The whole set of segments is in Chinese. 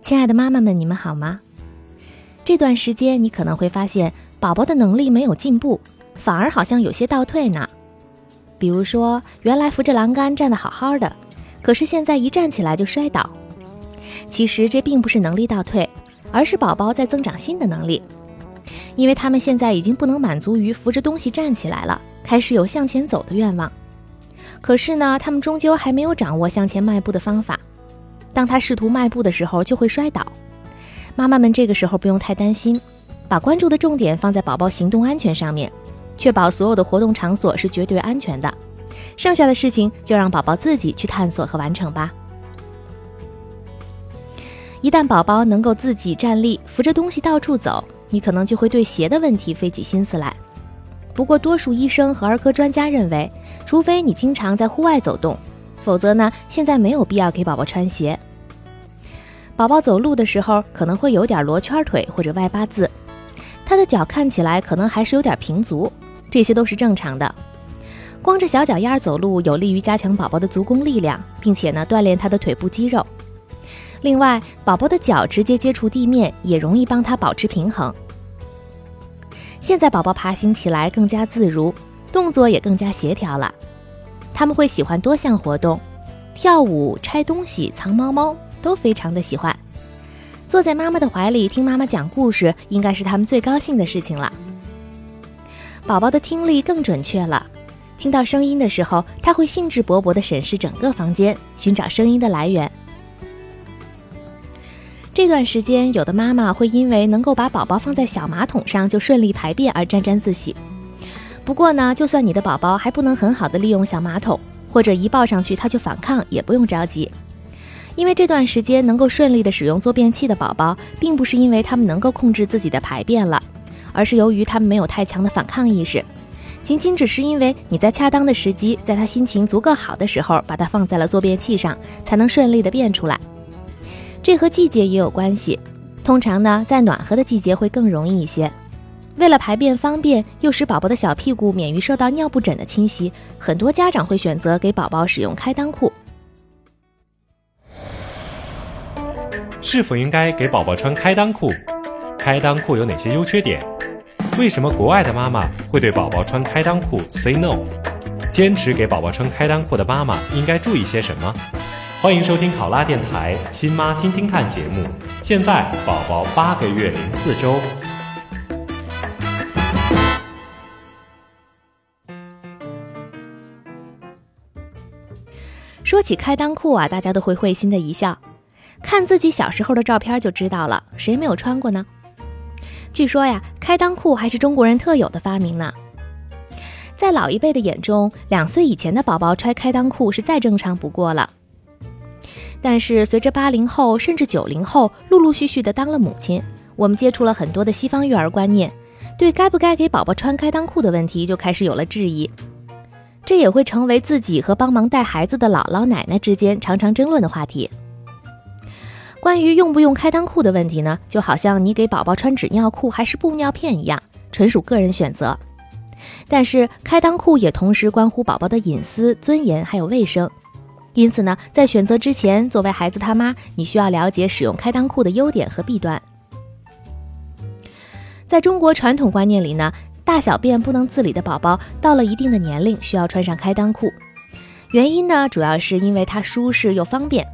亲爱的妈妈们，你们好吗？这段时间你可能会发现，宝宝的能力没有进步，反而好像有些倒退呢。比如说，原来扶着栏杆站得好好的，可是现在一站起来就摔倒。其实这并不是能力倒退，而是宝宝在增长新的能力，因为他们现在已经不能满足于扶着东西站起来了，开始有向前走的愿望。可是呢，他们终究还没有掌握向前迈步的方法。当他试图迈步的时候，就会摔倒。妈妈们这个时候不用太担心，把关注的重点放在宝宝行动安全上面，确保所有的活动场所是绝对安全的。剩下的事情就让宝宝自己去探索和完成吧。一旦宝宝能够自己站立，扶着东西到处走，你可能就会对鞋的问题费起心思来。不过，多数医生和儿科专家认为，除非你经常在户外走动，否则呢，现在没有必要给宝宝穿鞋。宝宝走路的时候可能会有点罗圈腿或者外八字，他的脚看起来可能还是有点平足，这些都是正常的。光着小脚丫走路有利于加强宝宝的足弓力量，并且呢锻炼他的腿部肌肉。另外，宝宝的脚直接接触地面也容易帮他保持平衡。现在宝宝爬行起来更加自如，动作也更加协调了。他们会喜欢多项活动，跳舞、拆东西、藏猫猫。都非常的喜欢，坐在妈妈的怀里听妈妈讲故事，应该是他们最高兴的事情了。宝宝的听力更准确了，听到声音的时候，他会兴致勃勃地审视整个房间，寻找声音的来源。这段时间，有的妈妈会因为能够把宝宝放在小马桶上就顺利排便而沾沾自喜。不过呢，就算你的宝宝还不能很好的利用小马桶，或者一抱上去他就反抗，也不用着急。因为这段时间能够顺利的使用坐便器的宝宝，并不是因为他们能够控制自己的排便了，而是由于他们没有太强的反抗意识，仅仅只是因为你在恰当的时机，在他心情足够好的时候，把它放在了坐便器上，才能顺利的便出来。这和季节也有关系，通常呢，在暖和的季节会更容易一些。为了排便方便，又使宝宝的小屁股免于受到尿布疹的侵袭，很多家长会选择给宝宝使用开裆裤。是否应该给宝宝穿开裆裤？开裆裤有哪些优缺点？为什么国外的妈妈会对宝宝穿开裆裤 say no？坚持给宝宝穿开裆裤的妈妈应该注意些什么？欢迎收听考拉电台新妈听听看节目。现在宝宝八个月零四周。说起开裆裤啊，大家都会会心的一笑。看自己小时候的照片就知道了，谁没有穿过呢？据说呀，开裆裤还是中国人特有的发明呢。在老一辈的眼中，两岁以前的宝宝穿开裆裤是再正常不过了。但是随着八零后甚至九零后陆陆续续的当了母亲，我们接触了很多的西方育儿观念，对该不该给宝宝穿开裆裤的问题就开始有了质疑。这也会成为自己和帮忙带孩子的姥姥奶奶之间常常争论的话题。关于用不用开裆裤的问题呢，就好像你给宝宝穿纸尿裤还是布尿片一样，纯属个人选择。但是开裆裤也同时关乎宝宝的隐私、尊严还有卫生，因此呢，在选择之前，作为孩子他妈，你需要了解使用开裆裤的优点和弊端。在中国传统观念里呢，大小便不能自理的宝宝到了一定的年龄需要穿上开裆裤，原因呢，主要是因为它舒适又方便。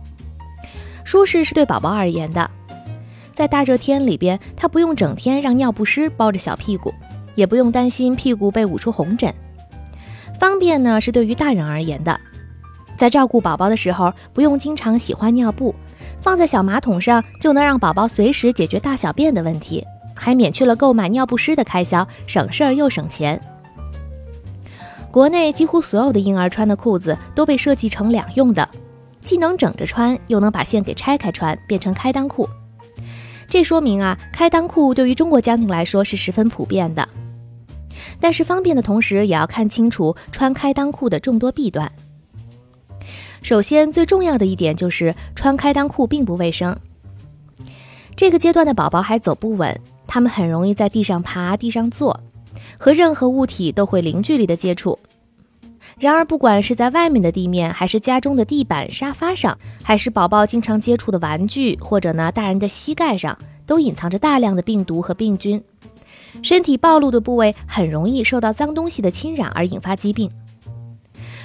舒适是对宝宝而言的，在大热天里边，他不用整天让尿不湿包着小屁股，也不用担心屁股被捂出红疹。方便呢是对于大人而言的，在照顾宝宝的时候，不用经常洗换尿布，放在小马桶上就能让宝宝随时解决大小便的问题，还免去了购买尿不湿的开销，省事儿又省钱。国内几乎所有的婴儿穿的裤子都被设计成两用的，既能整着穿，又能把线给拆开穿，变成开裆裤。这说明啊，开裆裤对于中国家庭来说是十分普遍的。但是方便的同时，也要看清楚穿开裆裤的众多弊端。首先，最重要的一点就是穿开裆裤并不卫生。这个阶段的宝宝还走不稳，他们很容易在地上爬、地上坐。和任何物体都会零距离的接触。然而，不管是在外面的地面，还是家中的地板、沙发上，还是宝宝经常接触的玩具，或者呢大人的膝盖上，都隐藏着大量的病毒和病菌。身体暴露的部位很容易受到脏东西的侵染而引发疾病。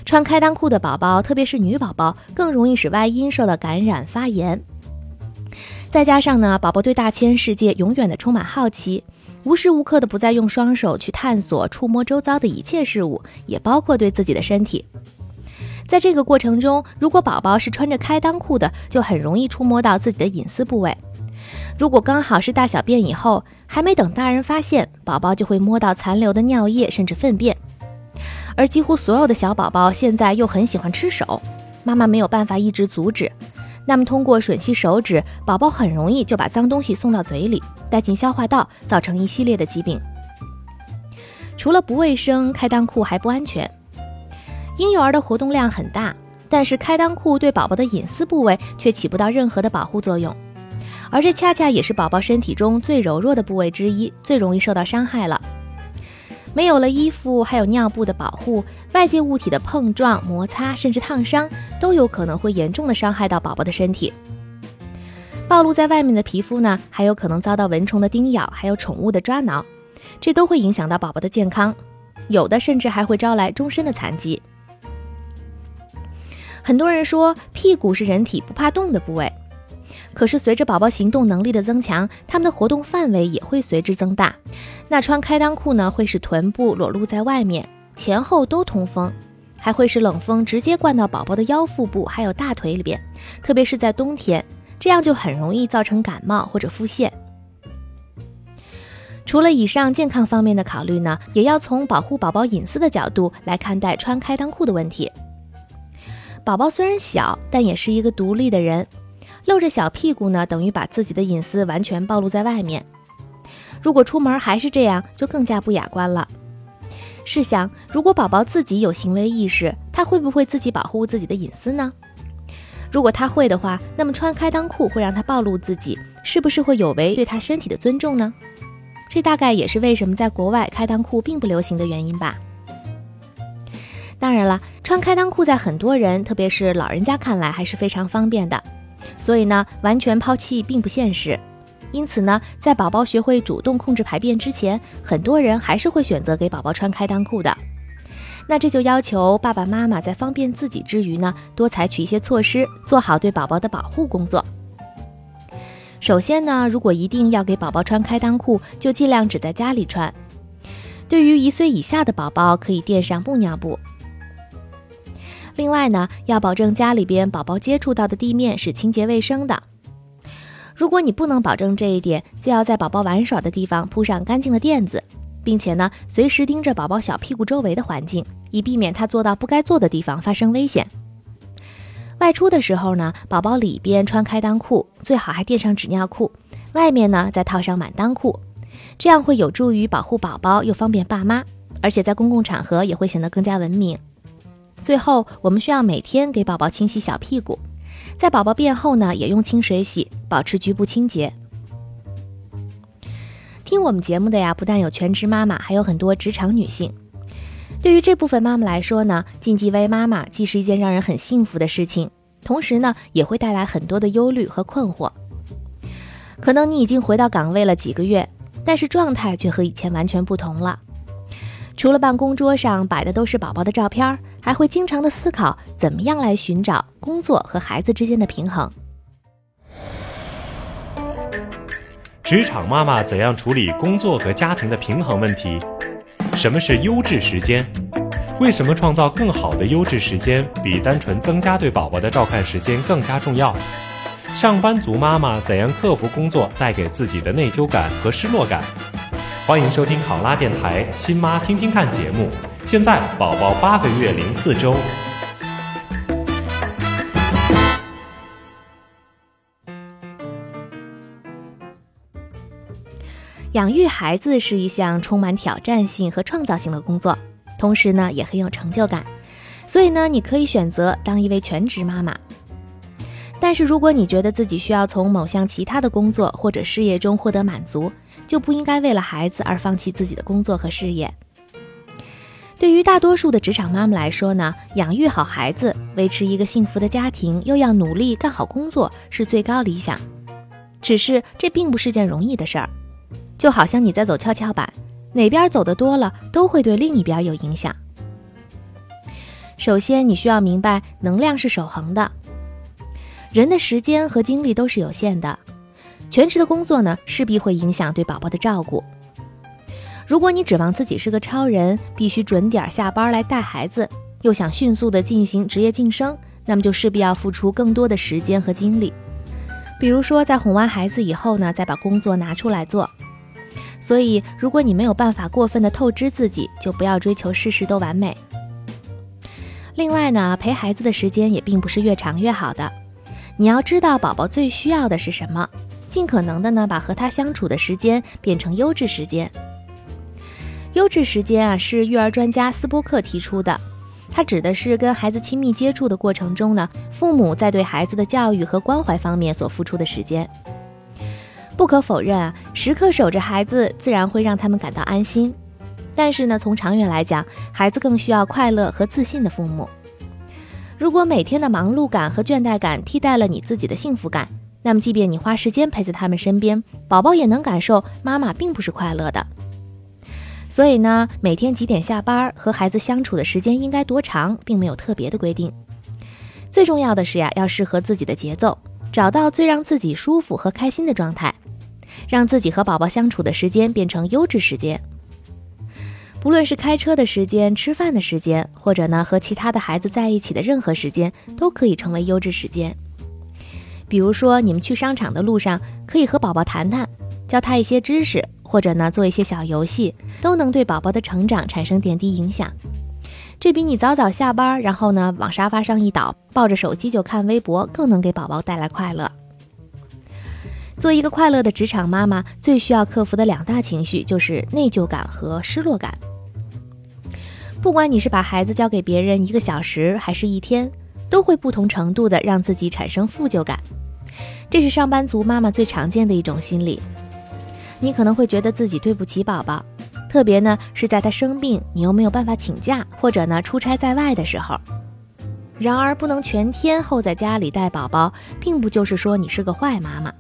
穿开裆裤的宝宝，特别是女宝宝，更容易使外阴受到感染发炎。再加上呢，宝宝对大千世界永远的充满好奇。无时无刻的不再用双手去探索、触摸周遭的一切事物，也包括对自己的身体。在这个过程中，如果宝宝是穿着开裆裤的，就很容易触摸到自己的隐私部位。如果刚好是大小便以后，还没等大人发现，宝宝就会摸到残留的尿液甚至粪便。而几乎所有的小宝宝现在又很喜欢吃手，妈妈没有办法一直阻止。那么，通过吮吸手指，宝宝很容易就把脏东西送到嘴里，带进消化道，造成一系列的疾病。除了不卫生，开裆裤还不安全。婴幼儿的活动量很大，但是开裆裤对宝宝的隐私部位却起不到任何的保护作用，而这恰恰也是宝宝身体中最柔弱的部位之一，最容易受到伤害了。没有了衣服，还有尿布的保护，外界物体的碰撞、摩擦，甚至烫伤，都有可能会严重的伤害到宝宝的身体。暴露在外面的皮肤呢，还有可能遭到蚊虫的叮咬，还有宠物的抓挠，这都会影响到宝宝的健康，有的甚至还会招来终身的残疾。很多人说，屁股是人体不怕冻的部位。可是随着宝宝行动能力的增强，他们的活动范围也会随之增大。那穿开裆裤呢，会使臀部裸露在外面，前后都通风，还会使冷风直接灌到宝宝的腰腹部还有大腿里边，特别是在冬天，这样就很容易造成感冒或者腹泻。除了以上健康方面的考虑呢，也要从保护宝宝隐私的角度来看待穿开裆裤的问题。宝宝虽然小，但也是一个独立的人。露着小屁股呢，等于把自己的隐私完全暴露在外面。如果出门还是这样，就更加不雅观了。试想，如果宝宝自己有行为意识，他会不会自己保护自己的隐私呢？如果他会的话，那么穿开裆裤会让他暴露自己，是不是会有违对他身体的尊重呢？这大概也是为什么在国外开裆裤并不流行的原因吧。当然了，穿开裆裤在很多人，特别是老人家看来还是非常方便的。所以呢，完全抛弃并不现实。因此呢，在宝宝学会主动控制排便之前，很多人还是会选择给宝宝穿开裆裤的。那这就要求爸爸妈妈在方便自己之余呢，多采取一些措施，做好对宝宝的保护工作。首先呢，如果一定要给宝宝穿开裆裤，就尽量只在家里穿。对于一岁以下的宝宝，可以垫上布尿布。另外呢，要保证家里边宝宝接触到的地面是清洁卫生的。如果你不能保证这一点，就要在宝宝玩耍的地方铺上干净的垫子，并且呢，随时盯着宝宝小屁股周围的环境，以避免他坐到不该坐的地方发生危险。外出的时候呢，宝宝里边穿开裆裤，最好还垫上纸尿裤，外面呢再套上满裆裤，这样会有助于保护宝宝，又方便爸妈，而且在公共场合也会显得更加文明。最后，我们需要每天给宝宝清洗小屁股，在宝宝便后呢，也用清水洗，保持局部清洁。听我们节目的呀，不但有全职妈妈，还有很多职场女性。对于这部分妈妈来说呢，晋级为妈妈既是一件让人很幸福的事情，同时呢，也会带来很多的忧虑和困惑。可能你已经回到岗位了几个月，但是状态却和以前完全不同了。除了办公桌上摆的都是宝宝的照片儿还会经常的思考怎么样来寻找工作和孩子之间的平衡。职场妈妈怎样处理工作和家庭的平衡问题？什么是优质时间？为什么创造更好的优质时间比单纯增加对宝宝的照看时间更加重要？上班族妈妈怎样克服工作带给自己的内疚感和失落感？欢迎收听考拉电台《新妈听听看》节目。现在宝宝八个月零四周。养育孩子是一项充满挑战性和创造性的工作，同时呢也很有成就感。所以呢，你可以选择当一位全职妈妈。但是如果你觉得自己需要从某项其他的工作或者事业中获得满足，就不应该为了孩子而放弃自己的工作和事业。对于大多数的职场妈妈来说呢，养育好孩子，维持一个幸福的家庭，又要努力干好工作，是最高理想。只是这并不是件容易的事儿。就好像你在走跷跷板，哪边走的多了，都会对另一边有影响。首先，你需要明白，能量是守恒的，人的时间和精力都是有限的。全职的工作呢，势必会影响对宝宝的照顾。如果你指望自己是个超人，必须准点下班来带孩子，又想迅速的进行职业晋升，那么就势必要付出更多的时间和精力。比如说，在哄完孩子以后呢，再把工作拿出来做。所以，如果你没有办法过分的透支自己，就不要追求事事都完美。另外呢，陪孩子的时间也并不是越长越好的。你要知道宝宝最需要的是什么，尽可能的呢把和他相处的时间变成优质时间。优质时间啊，是育儿专家斯波克提出的，它指的是跟孩子亲密接触的过程中呢，父母在对孩子的教育和关怀方面所付出的时间。不可否认啊，时刻守着孩子，自然会让他们感到安心。但是呢，从长远来讲，孩子更需要快乐和自信的父母。如果每天的忙碌感和倦怠感替代了你自己的幸福感，那么即便你花时间陪在他们身边，宝宝也能感受妈妈并不是快乐的。所以呢，每天几点下班和孩子相处的时间应该多长，并没有特别的规定。最重要的是呀，要适合自己的节奏，找到最让自己舒服和开心的状态。让自己和宝宝相处的时间变成优质时间，不论是开车的时间、吃饭的时间，或者呢和其他的孩子在一起的任何时间，都可以成为优质时间。比如说，你们去商场的路上，可以和宝宝谈谈，教他一些知识，或者呢做一些小游戏，都能对宝宝的成长产生点滴影响。这比你早早下班，然后呢往沙发上一倒，抱着手机就看微博，更能给宝宝带来快乐。做一个快乐的职场妈妈，最需要克服的两大情绪就是内疚感和失落感。不管你是把孩子交给别人一个小时，还是一天，都会不同程度的让自己产生负疚感。这是上班族妈妈最常见的一种心理。你可能会觉得自己对不起宝宝，特别呢是在他生病，你又没有办法请假，或者呢出差在外的时候。然而，不能全天候在家里带宝宝，并不就是说你是个坏妈妈。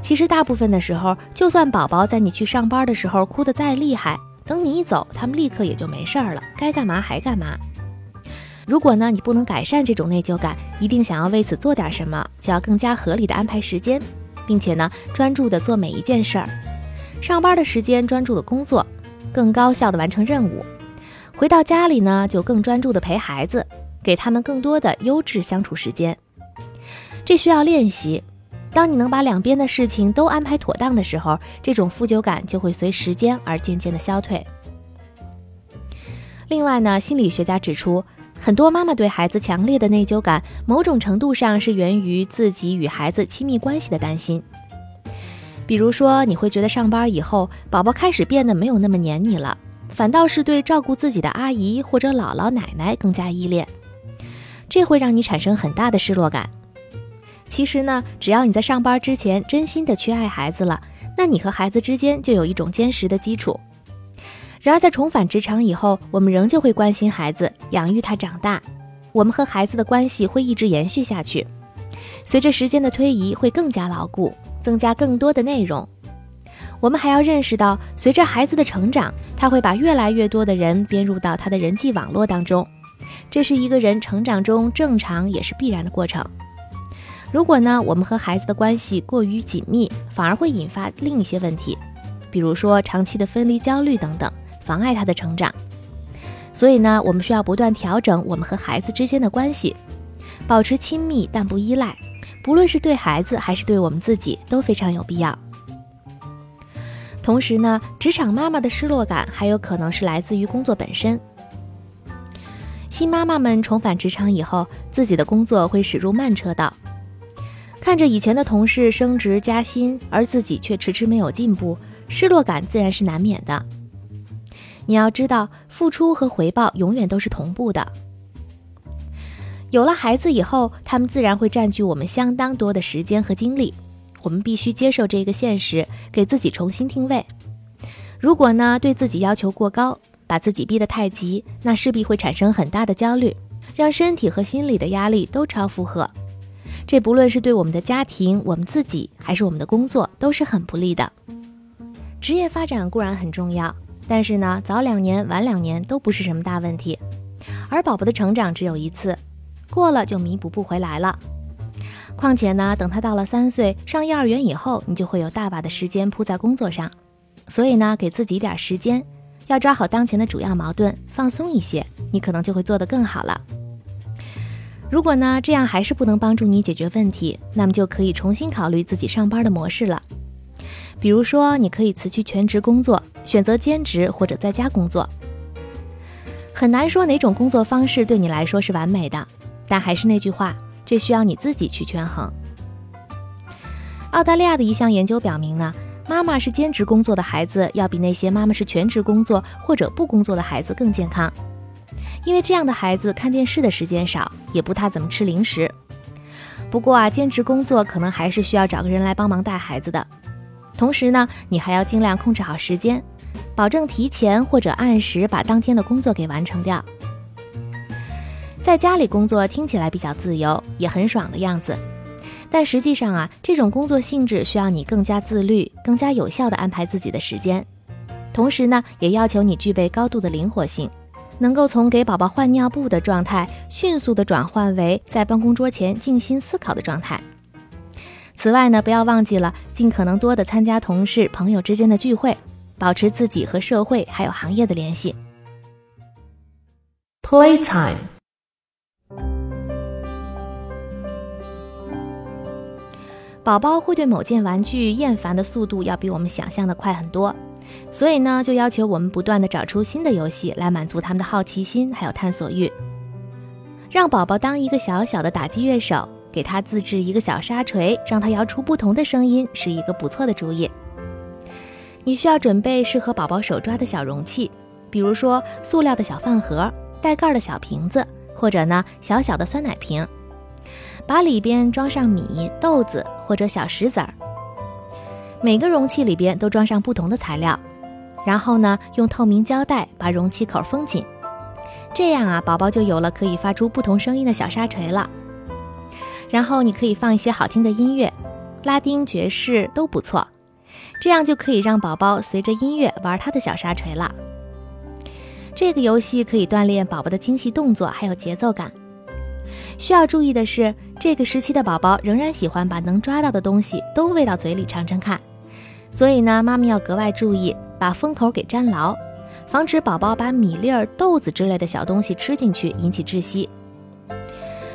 其实大部分的时候，就算宝宝在你去上班的时候哭得再厉害，等你一走，他们立刻也就没事儿了，该干嘛还干嘛。如果呢你不能改善这种内疚感，一定想要为此做点什么，就要更加合理的安排时间，并且呢专注的做每一件事儿。上班的时间专注的工作，更高效的完成任务；回到家里呢就更专注的陪孩子，给他们更多的优质相处时间。这需要练习。当你能把两边的事情都安排妥当的时候，这种负疚感就会随时间而渐渐的消退。另外呢，心理学家指出，很多妈妈对孩子强烈的内疚感，某种程度上是源于自己与孩子亲密关系的担心。比如说，你会觉得上班以后，宝宝开始变得没有那么黏你了，反倒是对照顾自己的阿姨或者姥姥奶奶更加依恋，这会让你产生很大的失落感。其实呢，只要你在上班之前真心的去爱孩子了，那你和孩子之间就有一种坚实的基础。然而在重返职场以后，我们仍旧会关心孩子，养育他长大，我们和孩子的关系会一直延续下去。随着时间的推移，会更加牢固，增加更多的内容。我们还要认识到，随着孩子的成长，他会把越来越多的人编入到他的人际网络当中，这是一个人成长中正常也是必然的过程。如果呢，我们和孩子的关系过于紧密，反而会引发另一些问题，比如说长期的分离焦虑等等，妨碍他的成长。所以呢，我们需要不断调整我们和孩子之间的关系，保持亲密但不依赖，不论是对孩子还是对我们自己都非常有必要。同时呢，职场妈妈的失落感还有可能是来自于工作本身。新妈妈们重返职场以后，自己的工作会驶入慢车道，看着以前的同事升职加薪，而自己却迟迟没有进步，失落感自然是难免的。你要知道，付出和回报永远都是同步的。有了孩子以后，他们自然会占据我们相当多的时间和精力，我们必须接受这个现实，给自己重新定位。如果呢，对自己要求过高，把自己逼得太急，那势必会产生很大的焦虑，让身体和心理的压力都超负荷。这不论是对我们的家庭、我们自己，还是我们的工作，都是很不利的。职业发展固然很重要。但是呢，早两年、晚两年都不是什么大问题，而宝宝的成长只有一次，过了就弥补不回来了。况且呢，等他到了三岁上幼儿园以后，你就会有大把的时间扑在工作上，所以呢，给自己点时间，要抓好当前的主要矛盾，放松一些，你可能就会做得更好了。如果呢，这样还是不能帮助你解决问题，那么就可以重新考虑自己上班的模式了。比如说，你可以辞去全职工作，选择兼职或者在家工作。很难说哪种工作方式对你来说是完美的，但还是那句话，这需要你自己去权衡。澳大利亚的一项研究表明呢，妈妈是兼职工作的孩子，要比那些妈妈是全职工作或者不工作的孩子更健康，因为这样的孩子看电视的时间少，也不太怎么吃零食。不过啊，兼职工作可能还是需要找个人来帮忙带孩子的。同时呢，你还要尽量控制好时间，保证提前或者按时把当天的工作给完成掉。在家里工作听起来比较自由，也很爽的样子，但实际上啊，这种工作性质需要你更加自律、更加有效地安排自己的时间，同时呢，也要求你具备高度的灵活性，能够从给宝宝换尿布的状态迅速地转换为在办公桌前静心思考的状态。此外呢，不要忘记了尽可能多的参加同事、朋友之间的聚会，保持自己和社会还有行业的联系。Playtime，宝宝会对某件玩具厌烦的速度要比我们想象的快很多，所以呢，就要求我们不断的找出新的游戏来满足他们的好奇心还有探索欲，让宝宝当一个小小的打击乐手。给他自制一个小沙锤，让他摇出不同的声音，是一个不错的主意。你需要准备适合宝宝手抓的小容器，比如说塑料的小饭盒、带盖的小瓶子，或者呢小小的酸奶瓶，把里边装上米、豆子或者小石子儿。每个容器里边都装上不同的材料，然后呢用透明胶带把容器口封紧，这样啊宝宝就有了可以发出不同声音的小沙锤了。然后你可以放一些好听的音乐，拉丁、爵士都不错，这样就可以让宝宝随着音乐玩他的小沙锤了。这个游戏可以锻炼宝宝的精细动作还有节奏感。需要注意的是，这个时期的宝宝仍然喜欢把能抓到的东西都喂到嘴里尝尝看，所以呢，妈妈要格外注意把封口给粘牢，防止宝宝把米粒儿、豆子之类的小东西吃进去引起窒息。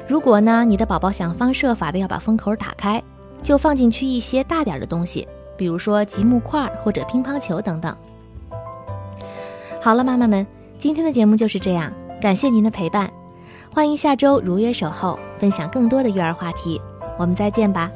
如果呢，你的宝宝想方设法的要把封口打开，就放进去一些大点的东西，比如说积木块或者乒乓球等等。好了，妈妈们，今天的节目就是这样，感谢您的陪伴，欢迎下周如约守候，分享更多的育儿话题，我们再见吧。